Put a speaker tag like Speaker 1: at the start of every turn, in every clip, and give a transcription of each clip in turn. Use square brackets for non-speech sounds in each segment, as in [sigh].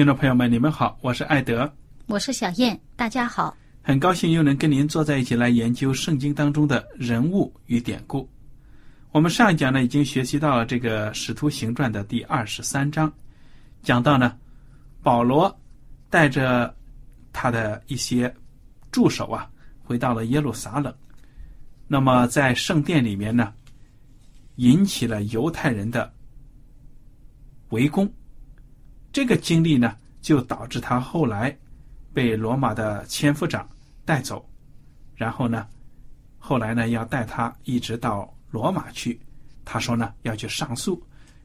Speaker 1: 听众朋友们，你们好，我是艾德，
Speaker 2: 我是小燕，大家好，
Speaker 1: 很高兴又能跟您坐在一起来研究圣经当中的人物与典故。我们上一讲呢已经学习到了这个《使徒行传》的第二十三章，讲到呢，保罗带着他的一些助手啊，回到了耶路撒冷，那么在圣殿里面呢，引起了犹太人的围攻。这个经历呢，就导致他后来被罗马的千夫长带走，然后呢，后来呢要带他一直到罗马去。他说呢要去上诉。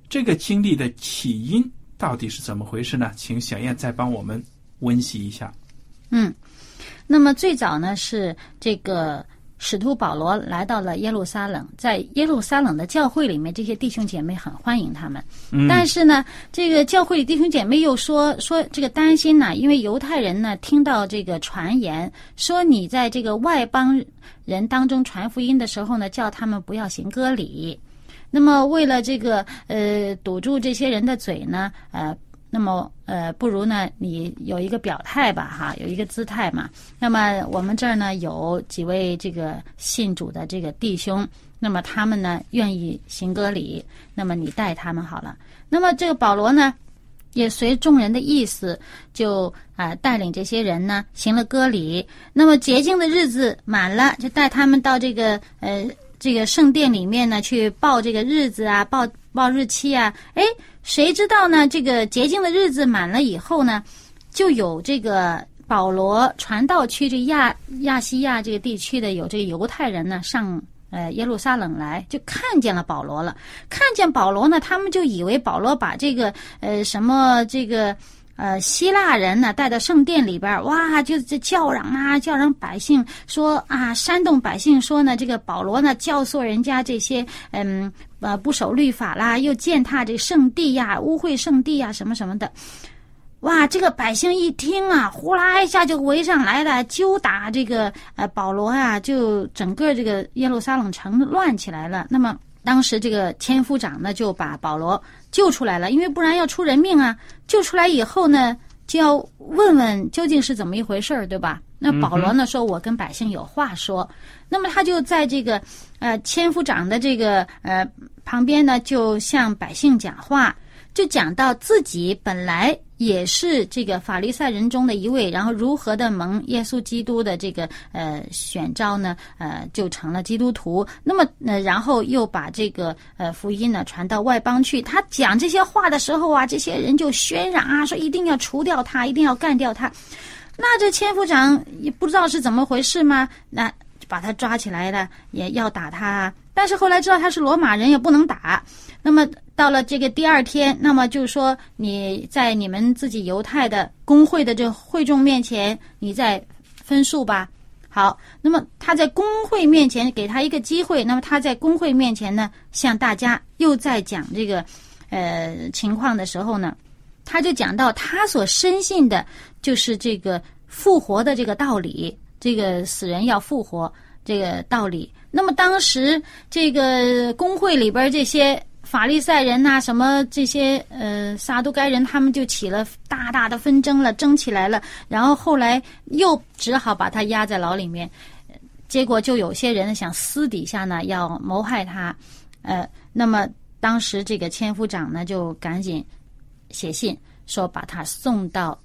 Speaker 1: 这个经历的起因到底是怎么回事呢？请小燕再帮我们温习一下。
Speaker 2: 嗯，那么最早呢是这个。使徒保罗来到了耶路撒冷，在耶路撒冷的教会里面，这些弟兄姐妹很欢迎他们。但是呢，这个教会里弟兄姐妹又说说这个担心呢，因为犹太人呢听到这个传言，说你在这个外邦人当中传福音的时候呢，叫他们不要行割礼。那么为了这个呃堵住这些人的嘴呢，呃。那么，呃，不如呢，你有一个表态吧，哈，有一个姿态嘛。那么我们这儿呢，有几位这个信主的这个弟兄，那么他们呢愿意行割礼，那么你带他们好了。那么这个保罗呢，也随众人的意思，就啊带领这些人呢行了割礼。那么洁净的日子满了，就带他们到这个呃这个圣殿里面呢去报这个日子啊，报报日期啊，哎。谁知道呢？这个洁净的日子满了以后呢，就有这个保罗传道区这亚亚细亚这个地区的有这个犹太人呢上呃耶路撒冷来，就看见了保罗了。看见保罗呢，他们就以为保罗把这个呃什么这个。呃，希腊人呢带到圣殿里边哇，就这叫嚷啊，叫嚷百姓说啊，煽动百姓说呢，这个保罗呢教唆人家这些嗯呃不守律法啦，又践踏这圣地呀，污秽圣地呀，什么什么的。哇，这个百姓一听啊，呼啦一下就围上来了，揪打这个呃保罗啊，就整个这个耶路撒冷城乱起来了。那么。当时这个千夫长呢，就把保罗救出来了，因为不然要出人命啊！救出来以后呢，就要问问究竟是怎么一回事儿，对吧？那保罗呢说：“我跟百姓有话说。”那么他就在这个呃千夫长的这个呃旁边呢，就向百姓讲话。就讲到自己本来也是这个法利赛人中的一位，然后如何的蒙耶稣基督的这个呃选召呢？呃，就成了基督徒。那么呃，然后又把这个呃福音呢传到外邦去。他讲这些话的时候啊，这些人就喧嚷啊，说一定要除掉他，一定要干掉他。那这千夫长也不知道是怎么回事吗？那把他抓起来了，也要打他。但是后来知道他是罗马人，也不能打。那么到了这个第二天，那么就是说你在你们自己犹太的工会的这会众面前，你再分数吧。好，那么他在工会面前给他一个机会，那么他在工会面前呢，向大家又在讲这个呃情况的时候呢，他就讲到他所深信的就是这个复活的这个道理，这个死人要复活这个道理。那么当时这个工会里边这些。法利赛人呐，什么这些呃撒都该人，他们就起了大大的纷争了，争起来了。然后后来又只好把他压在牢里面。结果就有些人想私底下呢要谋害他，呃，那么当时这个千夫长呢就赶紧写信说把他送到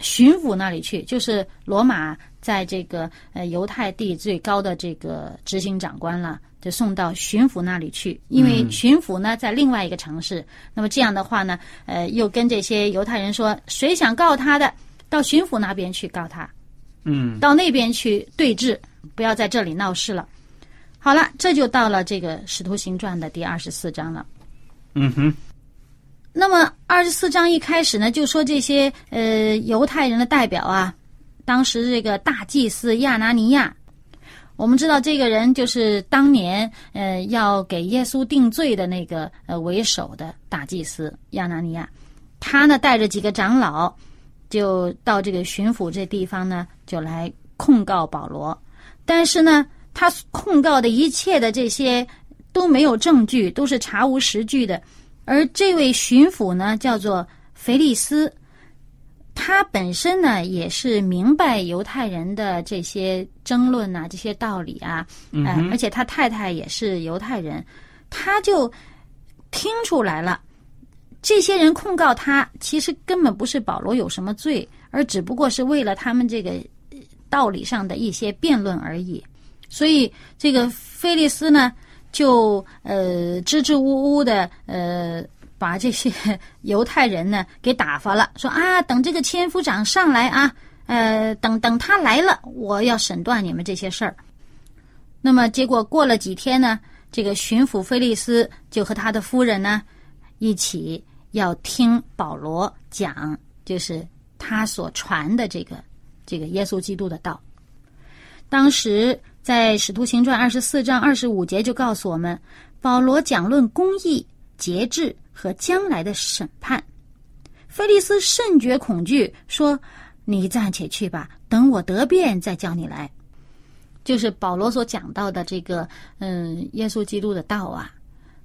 Speaker 2: 巡抚那里去，就是罗马在这个呃犹太地最高的这个执行长官了。就送到巡抚那里去，因为巡抚呢在另外一个城市。那么这样的话呢，呃，又跟这些犹太人说，谁想告他的，到巡抚那边去告他，
Speaker 1: 嗯，
Speaker 2: 到那边去对峙，不要在这里闹事了。好了，这就到了这个《使徒行传》的第二十四章了。
Speaker 1: 嗯哼。
Speaker 2: 那么二十四章一开始呢，就说这些呃犹太人的代表啊，当时这个大祭司亚拿尼亚。我们知道这个人就是当年呃要给耶稣定罪的那个呃为首的大祭司亚拿尼亚，他呢带着几个长老，就到这个巡抚这地方呢，就来控告保罗。但是呢，他控告的一切的这些都没有证据，都是查无实据的。而这位巡抚呢，叫做腓利斯。他本身呢，也是明白犹太人的这些争论呐，这些道理啊，
Speaker 1: 嗯，
Speaker 2: 而且他太太也是犹太人，他就听出来了，这些人控告他，其实根本不是保罗有什么罪，而只不过是为了他们这个道理上的一些辩论而已。所以这个菲利斯呢，就呃支支吾吾的呃。把这些 [laughs] 犹太人呢给打发了，说啊，等这个千夫长上来啊，呃，等等他来了，我要审断你们这些事儿。那么结果过了几天呢，这个巡抚菲利斯就和他的夫人呢一起要听保罗讲，就是他所传的这个这个耶稣基督的道。当时在《使徒行传》二十四章二十五节就告诉我们，保罗讲论公义、节制。和将来的审判，菲利斯甚觉恐惧，说：“你暂且去吧，等我得便再叫你来。”就是保罗所讲到的这个，嗯，耶稣基督的道啊，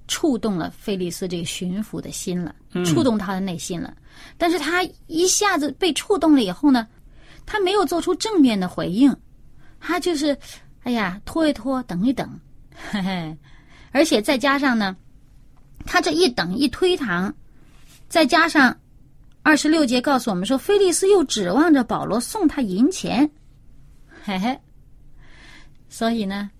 Speaker 2: 触动了菲利斯这个巡抚的心了，触动他的内心了。但是他一下子被触动了以后呢，他没有做出正面的回应，他就是，哎呀，拖一拖，等一等，嘿嘿，[laughs] 而且再加上呢。他这一等一推搪，再加上二十六节告诉我们说，菲利斯又指望着保罗送他银钱，嘿嘿。所以呢，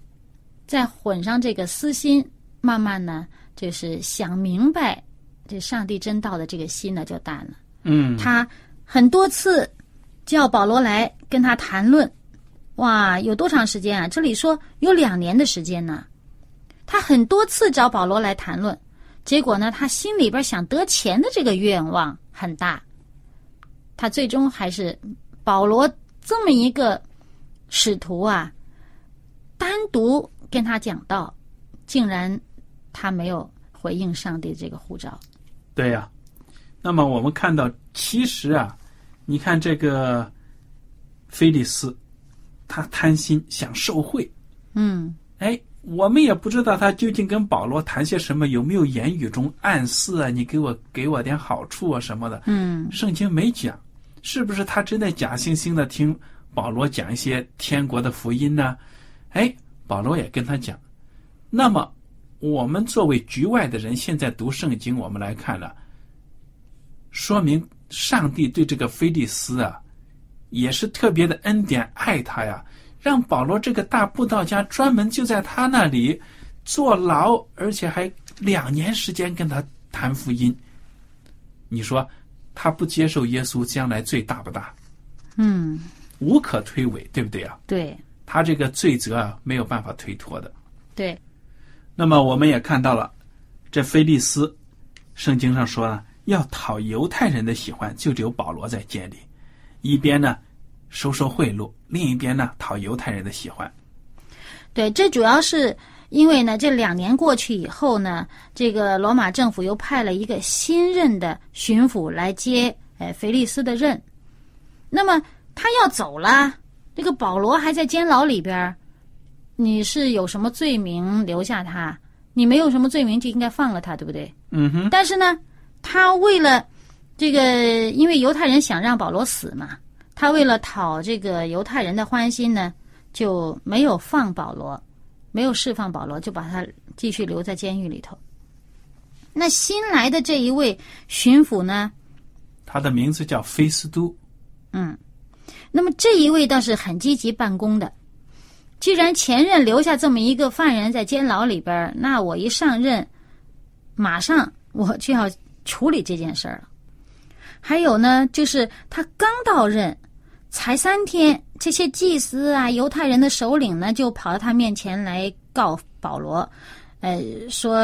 Speaker 2: 再混上这个私心，慢慢呢，就是想明白这上帝真道的这个心呢，就淡了。
Speaker 1: 嗯，
Speaker 2: 他很多次叫保罗来跟他谈论，哇，有多长时间啊？这里说有两年的时间呢。他很多次找保罗来谈论。结果呢，他心里边想得钱的这个愿望很大，他最终还是保罗这么一个使徒啊，单独跟他讲道，竟然他没有回应上帝这个呼召。
Speaker 1: 对呀，那么我们看到，其实啊，你看这个菲利斯，他贪心想受贿，
Speaker 2: 嗯，
Speaker 1: 哎。我们也不知道他究竟跟保罗谈些什么，有没有言语中暗示啊？你给我给我点好处啊什么的？
Speaker 2: 嗯，
Speaker 1: 圣经没讲，是不是他真的假惺惺的听保罗讲一些天国的福音呢？哎，保罗也跟他讲。那么，我们作为局外的人，现在读圣经，我们来看了，说明上帝对这个菲利斯啊，也是特别的恩典，爱他呀。让保罗这个大布道家专门就在他那里坐牢，而且还两年时间跟他谈福音。你说他不接受耶稣，将来罪大不大？
Speaker 2: 嗯，
Speaker 1: 无可推诿，对不对啊？
Speaker 2: 对，
Speaker 1: 他这个罪责啊，没有办法推脱的。
Speaker 2: 对。
Speaker 1: 那么我们也看到了，这菲利斯，圣经上说呢，要讨犹太人的喜欢，就只有保罗在监里，一边呢。收受贿赂，另一边呢讨犹太人的喜欢。
Speaker 2: 对，这主要是因为呢，这两年过去以后呢，这个罗马政府又派了一个新任的巡抚来接呃腓力斯的任。那么他要走了，这个保罗还在监牢里边儿，你是有什么罪名留下他？你没有什么罪名就应该放了他，对不对？
Speaker 1: 嗯哼，
Speaker 2: 但是呢，他为了这个，因为犹太人想让保罗死嘛，他为了讨这个犹太人的欢心呢，就没有放保罗，没有释放保罗，就把他继续留在监狱里头。那新来的这一位巡抚呢，
Speaker 1: 他的名字叫菲斯都。
Speaker 2: 嗯，那么这一位倒是很积极办公的。既然前任留下这么一个犯人在监牢里边儿，那我一上任，马上我就要处理这件事儿了。还有呢，就是他刚到任，才三天，这些祭司啊、犹太人的首领呢，就跑到他面前来告保罗，呃，说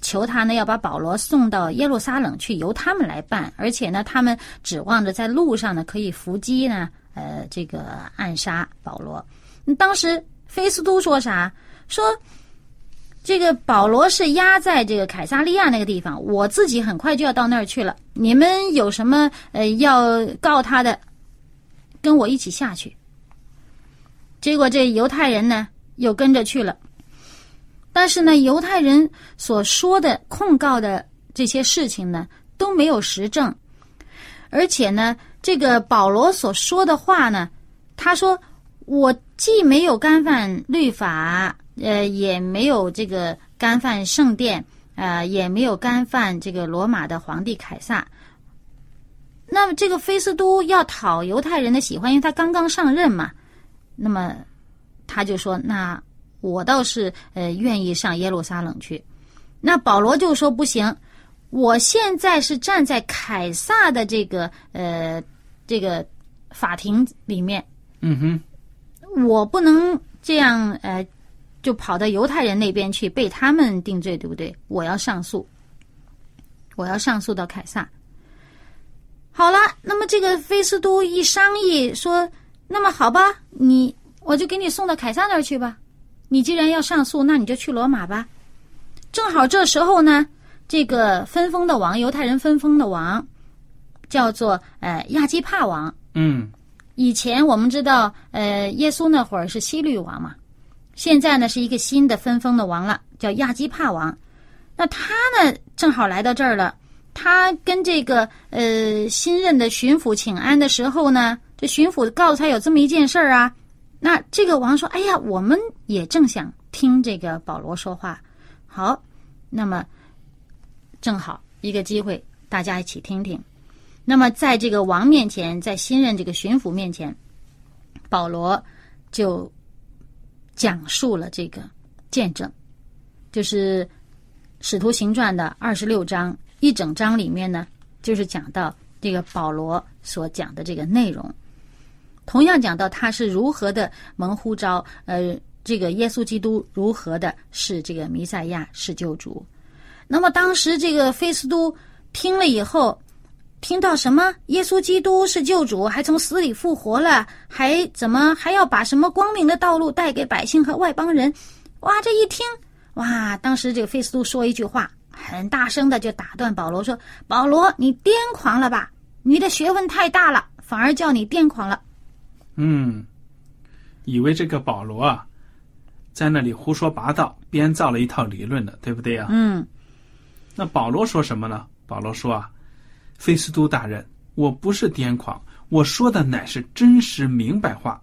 Speaker 2: 求他呢要把保罗送到耶路撒冷去，由他们来办，而且呢，他们指望着在路上呢可以伏击呢，呃，这个暗杀保罗。当时菲斯都说啥？说这个保罗是压在这个凯撒利亚那个地方，我自己很快就要到那儿去了。你们有什么呃要告他的，跟我一起下去。结果这犹太人呢又跟着去了，但是呢，犹太人所说的控告的这些事情呢都没有实证，而且呢，这个保罗所说的话呢，他说。我既没有干犯律法，呃，也没有这个干犯圣殿，呃，也没有干犯这个罗马的皇帝凯撒。那么，这个菲斯都要讨犹太人的喜欢，因为他刚刚上任嘛。那么，他就说：“那我倒是呃愿意上耶路撒冷去。”那保罗就说：“不行，我现在是站在凯撒的这个呃这个法庭里面。”
Speaker 1: 嗯哼。
Speaker 2: 我不能这样，呃，就跑到犹太人那边去被他们定罪，对不对？我要上诉，我要上诉到凯撒。好了，那么这个菲斯都一商议说，那么好吧，你我就给你送到凯撒那儿去吧。你既然要上诉，那你就去罗马吧。正好这时候呢，这个分封的王，犹太人分封的王，叫做呃亚基帕王。
Speaker 1: 嗯。
Speaker 2: 以前我们知道，呃，耶稣那会儿是西律王嘛，现在呢是一个新的分封的王了，叫亚基帕王。那他呢正好来到这儿了，他跟这个呃新任的巡抚请安的时候呢，这巡抚告诉他有这么一件事儿啊。那这个王说：“哎呀，我们也正想听这个保罗说话。”好，那么正好一个机会，大家一起听听。那么，在这个王面前，在新任这个巡抚面前，保罗就讲述了这个见证，就是《使徒行传》的二十六章一整章里面呢，就是讲到这个保罗所讲的这个内容。同样讲到他是如何的蒙呼召，呃，这个耶稣基督如何的是这个弥赛亚是救主。那么当时这个菲斯都听了以后。听到什么？耶稣基督是救主，还从死里复活了，还怎么还要把什么光明的道路带给百姓和外邦人？哇！这一听，哇！当时这个菲斯都说一句话，很大声的就打断保罗说：“保罗，你癫狂了吧？你的学问太大了，反而叫你癫狂了。”
Speaker 1: 嗯，以为这个保罗啊，在那里胡说八道，编造了一套理论的，对不对呀？
Speaker 2: 嗯。
Speaker 1: 那保罗说什么呢？保罗说啊。菲斯都大人，我不是癫狂，我说的乃是真实明白话。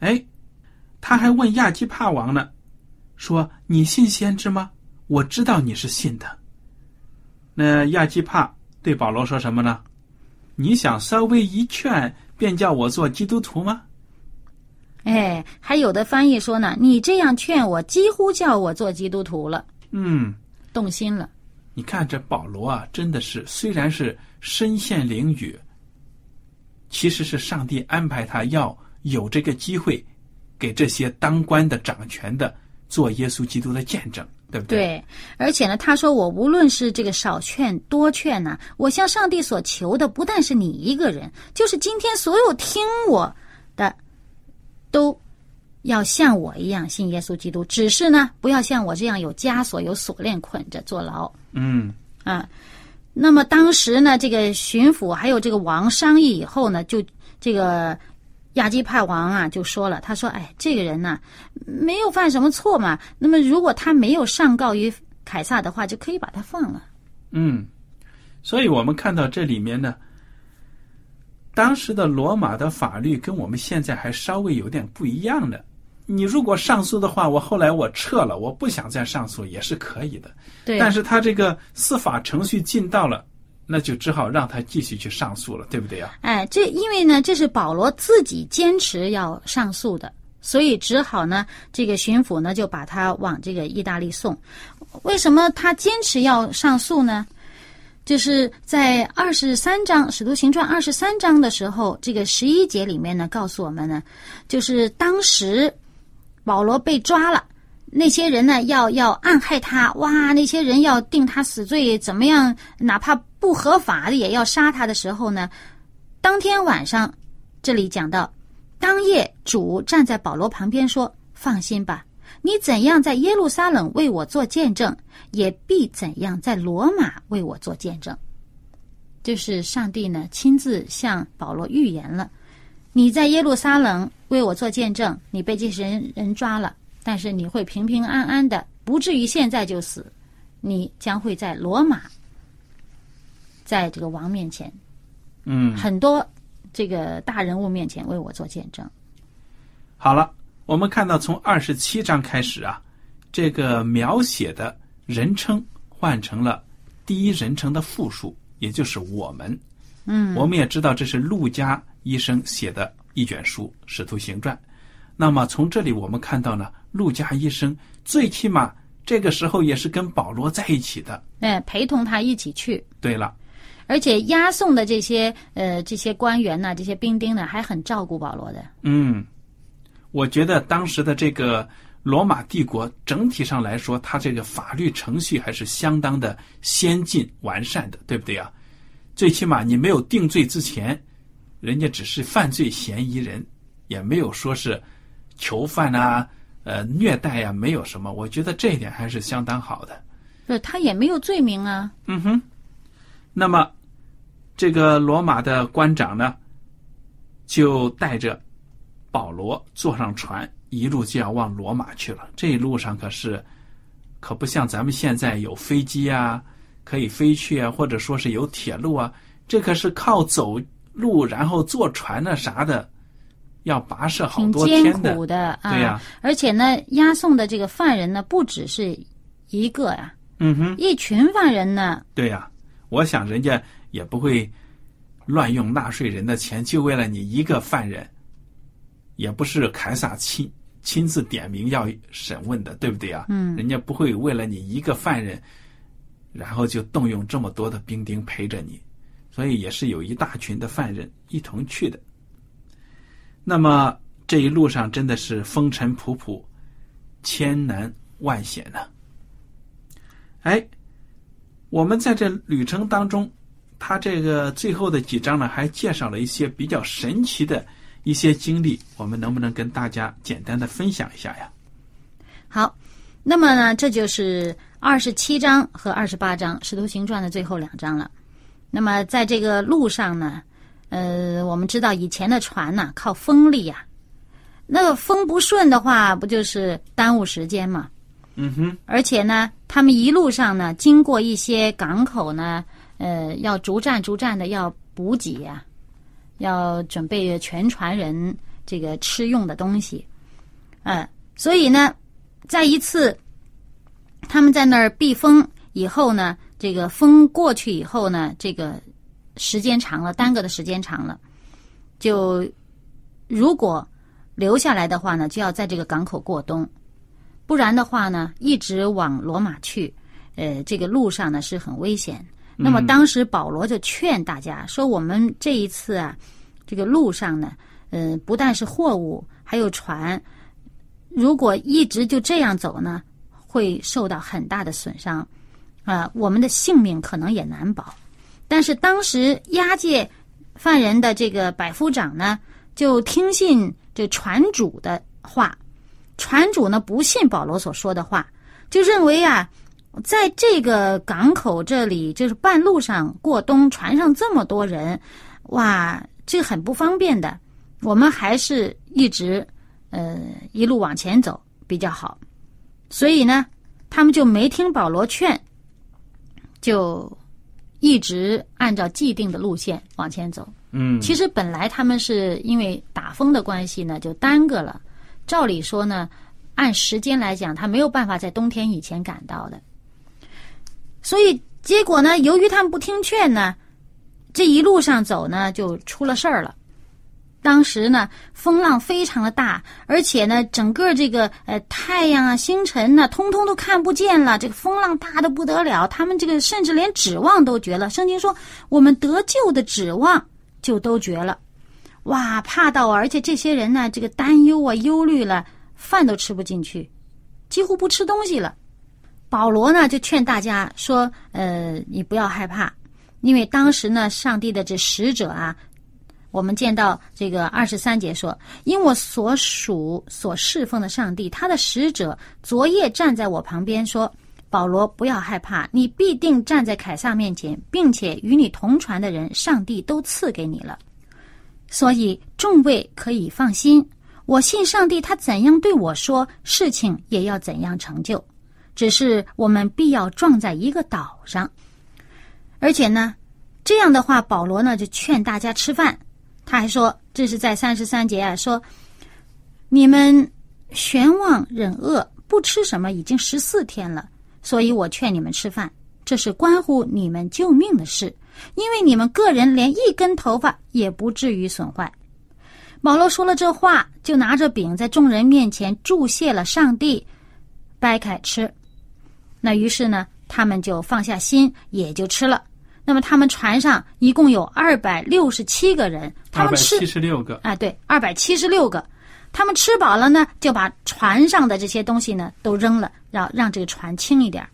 Speaker 1: 哎，他还问亚基帕王呢，说你信先知吗？我知道你是信的。那亚基帕对保罗说什么呢？你想稍微一劝，便叫我做基督徒吗？
Speaker 2: 哎，还有的翻译说呢，你这样劝我，几乎叫我做基督徒了。
Speaker 1: 嗯，
Speaker 2: 动心了。
Speaker 1: 你看这保罗啊，真的是虽然是身陷囹圄，其实是上帝安排他要有这个机会，给这些当官的、掌权的做耶稣基督的见证，对不对？
Speaker 2: 对，而且呢，他说我无论是这个少劝多劝呢，我向上帝所求的不但是你一个人，就是今天所有听我的，都要像我一样信耶稣基督。只是呢，不要像我这样有枷锁、有锁链捆着坐牢。
Speaker 1: 嗯
Speaker 2: 啊，那么当时呢，这个巡抚还有这个王商议以后呢，就这个亚基派王啊就说了，他说：“哎，这个人呢没有犯什么错嘛，那么如果他没有上告于凯撒的话，就可以把他放了。
Speaker 1: 嗯，所以我们看到这里面呢，当时的罗马的法律跟我们现在还稍微有点不一样的。你如果上诉的话，我后来我撤了，我不想再上诉也是可以的。
Speaker 2: 对，
Speaker 1: 但是他这个司法程序进到了，那就只好让他继续去上诉了，对不对呀？
Speaker 2: 哎，这因为呢，这是保罗自己坚持要上诉的，所以只好呢，这个巡抚呢就把他往这个意大利送。为什么他坚持要上诉呢？就是在二十三章《使徒行传》二十三章的时候，这个十一节里面呢，告诉我们呢，就是当时保罗被抓了，那些人呢要要暗害他，哇，那些人要定他死罪，怎么样？哪怕不合法的也要杀他的时候呢，当天晚上，这里讲到，当夜主站在保罗旁边说：“放心吧，你怎样在耶路撒冷为我做见证，也必怎样在罗马为我做见证。”就是上帝呢亲自向保罗预言了，你在耶路撒冷为我做见证，你被这些人人抓了，但是你会平平安安的，不至于现在就死，你将会在罗马，在这个王面前，
Speaker 1: 嗯，
Speaker 2: 很多这个大人物面前为我做见证。
Speaker 1: 好了，我们看到从二十七章开始啊，这个描写的人称换成了第一人称的复数，也就是我们。
Speaker 2: 嗯，
Speaker 1: 我们也知道这是陆家医生写的一卷书《使徒行传》。那么从这里我们看到呢，陆家医生最起码这个时候也是跟保罗在一起的。
Speaker 2: 哎，陪同他一起去，
Speaker 1: 对了，
Speaker 2: 而且押送的这些呃这些官员呢，这些兵丁呢，还很照顾保罗的。
Speaker 1: 嗯，我觉得当时的这个罗马帝国整体上来说，它这个法律程序还是相当的先进完善的，对不对啊？最起码你没有定罪之前，人家只是犯罪嫌疑人，也没有说是囚犯啊、呃虐待呀、没有什么。我觉得这一点还是相当好的。
Speaker 2: 不是他也没有罪名啊。
Speaker 1: 嗯哼，那么这个罗马的官长呢，就带着保罗坐上船，一路就要往罗马去了。这一路上可是可不像咱们现在有飞机啊，可以飞去啊，或者说是有铁路啊，这可是靠走路，然后坐船啊啥的，要跋涉好多
Speaker 2: 艰
Speaker 1: 天的。
Speaker 2: 苦的啊。
Speaker 1: 对呀
Speaker 2: 而且呢，押送的这个犯人呢，不只是一个呀、
Speaker 1: 嗯哼，
Speaker 2: 一群犯人呢。
Speaker 1: 对呀、我想人家也不会乱用纳税人的钱，就为了你一个犯人，也不是凯撒亲亲自点名要审问的，对不对啊？
Speaker 2: 嗯
Speaker 1: 人家不会为了你一个犯人，然后就动用这么多的兵丁陪着你，所以也是有一大群的犯人一同去的。那么这一路上真的是风尘仆仆，千难万险呐、哎，我们在这旅程当中，他这个最后的几章呢，还介绍了一些比较神奇的一些经历，我们能不能跟大家简单的分享一下呀？
Speaker 2: 好，那么呢，这就是二十七章和二十八章《使徒行传》的最后两章了。那么在这个路上呢，呃，我们知道以前的船呢、靠风力呀、那个风不顺的话，不就是耽误时间嘛？
Speaker 1: 嗯哼，
Speaker 2: 而且呢，他们一路上呢，经过一些港口呢，呃，要逐站逐站的要补给呀、要准备全船人这个吃用的东西，嗯、所以呢，在一次他们在那儿避风以后呢，这个风过去以后呢，这个时间长了，耽搁的时间长了，就如果留下来的话呢，就要在这个港口过冬。不然的话呢，一直往罗马去，呃，这个路上呢是很危险。那么当时保罗就劝大家说：“我们这一次啊，这个路上呢，呃，不但是货物，还有船，如果一直就这样走呢，会受到很大的损伤，啊，我们的性命可能也难保。但是当时押解犯人的这个百夫长呢，就听信这船主的话，船主呢不信保罗所说的话，就认为啊，在这个港口这里，就是半路上过冬，船上这么多人，哇，这很不方便的。我们还是一直呃一路往前走比较好，所以呢，他们就没听保罗劝，就一直按照既定的路线往前走。
Speaker 1: 嗯，
Speaker 2: 其实本来他们是因为打风的关系呢，就耽搁了。照理说呢，按时间来讲，他没有办法在冬天以前赶到的。所以结果呢，由于他们不听劝呢，这一路上走呢，就出了事儿了。当时呢，风浪非常的大，而且呢，整个这个呃太阳啊、星辰呢，通通都看不见了。这个风浪大的不得了，他们这个甚至连指望都绝了。圣经说，我们得救的指望就都绝了。哇，怕到，而且这些人呢，这个担忧啊、忧虑了，饭都吃不进去，几乎不吃东西了。保罗呢，就劝大家说：“呃，你不要害怕，因为当时呢，上帝的这使者啊。”我们见到这个二十三节说：“因我所属所侍奉的上帝，他的使者昨夜站在我旁边，说：‘保罗，不要害怕，你必定站在凯撒面前，并且与你同船的人，上帝都赐给你了。所以众位可以放心。我信上帝，他怎样对我说，事情也要怎样成就。只是我们必要撞在一个岛上，而且呢，这样的话，保罗呢就劝大家吃饭。”他还说：“这是在三十三节啊，说你们悬望忍饿，不吃什么已经十四天了，所以我劝你们吃饭，这是关乎你们救命的事，因为你们个人连一根头发也不至于损坏。”保罗说了这话，就拿着饼在众人面前祝谢了上帝，掰开吃。那于是呢，他们就放下心，也就吃了。那么他们船上一共有二百六十七个人，他们吃
Speaker 1: 七十六个
Speaker 2: 哎，对，二百七十六个。他们吃饱了呢，就把船上的这些东西呢都扔了，让让这个船轻一点。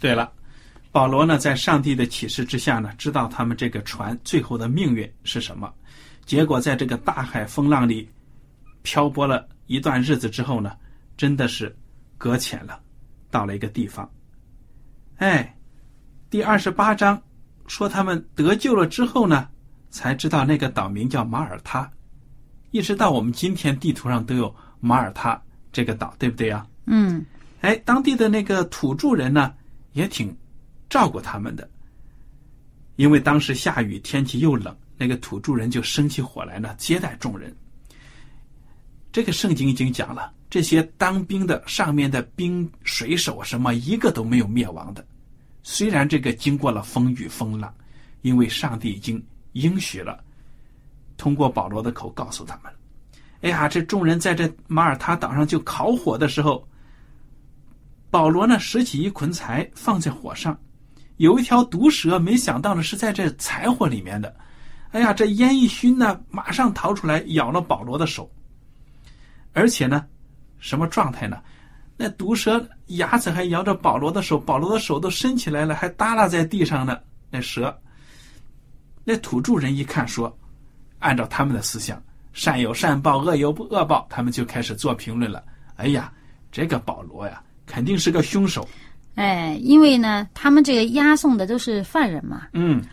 Speaker 1: 对了，保罗呢在上帝的启示之下呢，知道他们这个船最后的命运是什么。结果在这个大海风浪里漂泊了一段日子之后呢，真的是搁浅了，到了一个地方。哎，第二十八章。说他们得救了之后呢，才知道那个岛名叫马耳他，一直到我们今天地图上都有马耳他这个岛，对不对啊？
Speaker 2: 嗯。
Speaker 1: 哎，当地的那个土著人呢，也挺照顾他们的，因为当时下雨，天气又冷，那个土著人就生起火来呢，接待众人。这个圣经已经讲了，这些当兵的上面的兵水手什么一个都没有灭亡的。虽然这个经过了风雨风浪，因为上帝已经应许了，通过保罗的口告诉他们：“哎呀，这众人在这马耳他岛上就烤火的时候，保罗呢拾起一捆柴放在火上，有一条毒蛇，没想到呢是在这柴火里面的。哎呀，这烟一熏呢，马上逃出来咬了保罗的手，而且呢，什么状态呢？”那毒蛇牙齿还咬着保罗的手，保罗的手都伸起来了，还耷拉在地上呢。那蛇，那土著人一看说：“按照他们的思想，善有善报，恶有恶报。”他们就开始做评论了。哎呀，这个保罗呀，肯定是个凶手。
Speaker 2: 哎，因为呢，他们这个押送的都是犯人嘛。
Speaker 1: 嗯，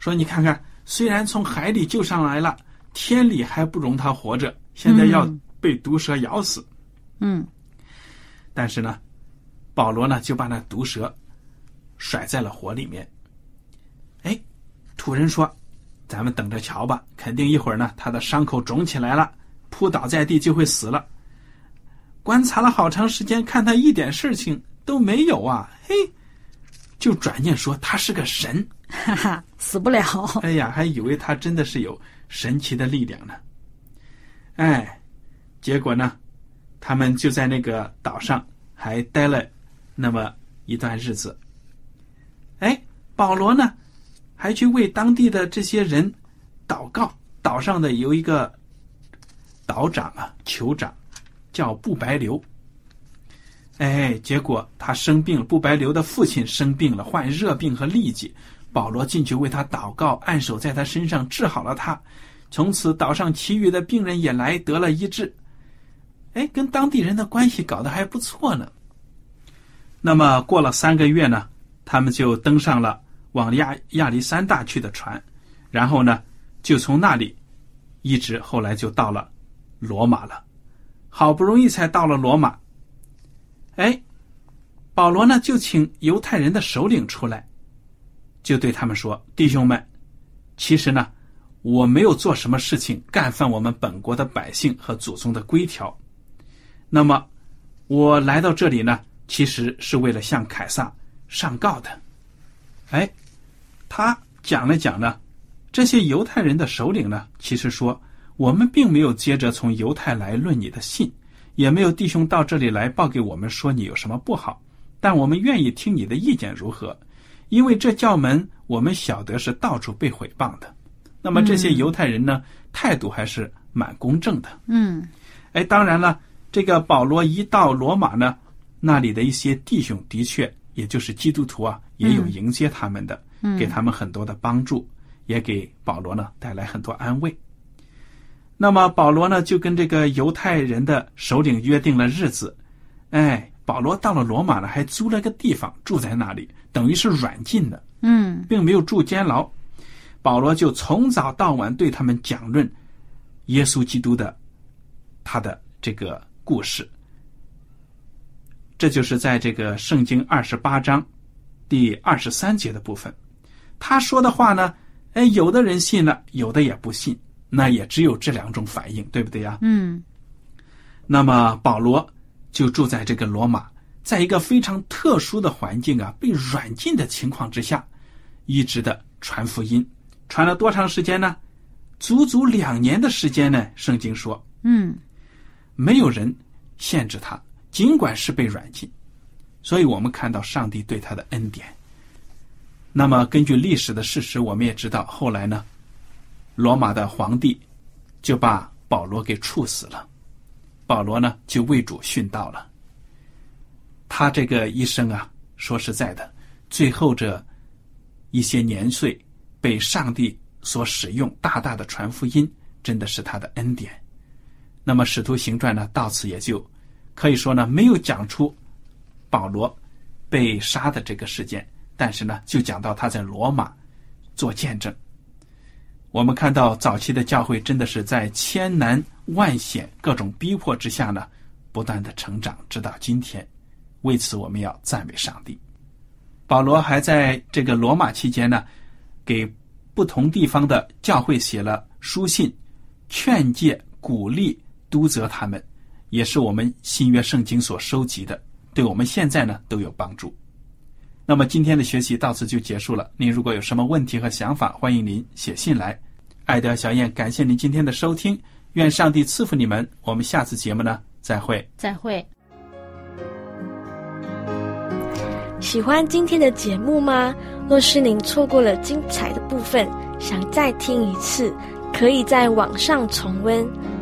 Speaker 1: 说你看看，虽然从海里救上来了，天理还不容他活着，现在要被毒蛇咬死。
Speaker 2: 嗯。
Speaker 1: 但是呢，保罗呢就把那毒蛇甩在了火里面。哎，土人说：“咱们等着瞧吧，肯定一会儿呢，他的伤口肿起来了，扑倒在地就会死了。”观察了好长时间，看他一点事情都没有啊，嘿，就转念说他是个神，
Speaker 2: 哈哈，死不了。
Speaker 1: 哎呀，还以为他真的是有神奇的力量呢。哎，结果呢？他们就在那个岛上还待了那么一段日子。哎，保罗呢，还去为当地的这些人祷告。岛上的有一个岛长啊，酋长，叫布白流。哎，结果他生病了，布白流的父亲生病了，患热病和痢疾。保罗进去为他祷告，按手在他身上治好了他。从此岛上其余的病人也来得了医治。哎，跟当地人的关系搞得还不错呢。那么过了三个月呢，他们就登上了往亚亚历山大去的船，然后呢，就从那里一直后来就到了罗马了。好不容易才到了罗马。哎，保罗呢就请犹太人的首领出来，就对他们说：“弟兄们，其实呢，我没有做什么事情干犯我们本国的百姓和祖宗的规条。那么我来到这里呢。”其实是为了向凯撒上告的。哎，他讲了讲呢，这些犹太人的首领呢，其实说我们并没有接着从犹太来论你的信，也没有弟兄到这里来报给我们说你有什么不好，但我们愿意听你的意见如何？因为这教门我们晓得是到处被毁谤的。那么这些犹太人呢，态度还是蛮公正的。
Speaker 2: 嗯，
Speaker 1: 哎，当然了，这个保罗一到罗马呢。那里的一些弟兄的确，也就是基督徒啊，也有迎接他们的，给他们很多的帮助，也给保罗呢带来很多安慰。那么保罗呢就跟这个犹太人的首领约定了日子，哎，保罗到了罗马呢，还租了个地方住在那里，等于是软禁的，
Speaker 2: 嗯，
Speaker 1: 并没有住监牢。保罗就从早到晚对他们讲论耶稣基督的他的这个故事。这就是在这个圣经二十八章第二十三节的部分，他说的话呢，哎，有的人信了，有的也不信，那也只有这两种反应，对不对呀？
Speaker 2: 嗯。
Speaker 1: 那么保罗就住在这个罗马，在一个非常特殊的环境啊，被软禁的情况之下，一直的传福音，传了多长时间呢？足足两年的时间呢。圣经说，
Speaker 2: 嗯，
Speaker 1: 没有人限制他。尽管是被软禁，所以我们看到上帝对他的恩典。那么，根据历史的事实，我们也知道，后来呢，罗马的皇帝就把保罗给处死了。保罗呢，就为主殉道了。他这个一生啊，说实在的，最后这一些年岁被上帝所使用，大大的传福音，真的是他的恩典。那么，《使徒行传》呢，到此也就。可以说呢，没有讲出保罗被杀的这个事件，但是呢，就讲到他在罗马做见证。我们看到早期的教会真的是在千难万险、各种逼迫之下呢，不断的成长，直到今天。为此，我们要赞美上帝。保罗还在这个罗马期间呢，给不同地方的教会写了书信，劝诫、鼓励、督责他们。也是我们新约圣经所收集的，对我们现在呢都有帮助。那么今天的学习到此就结束了。您如果有什么问题和想法，欢迎您写信来。爱德小燕，感谢您今天的收听，愿上帝赐福你们。我们下次节目呢再会。
Speaker 2: 再会。
Speaker 3: 喜欢今天的节目吗？若是您错过了精彩的部分，想再听一次，可以在网上重温。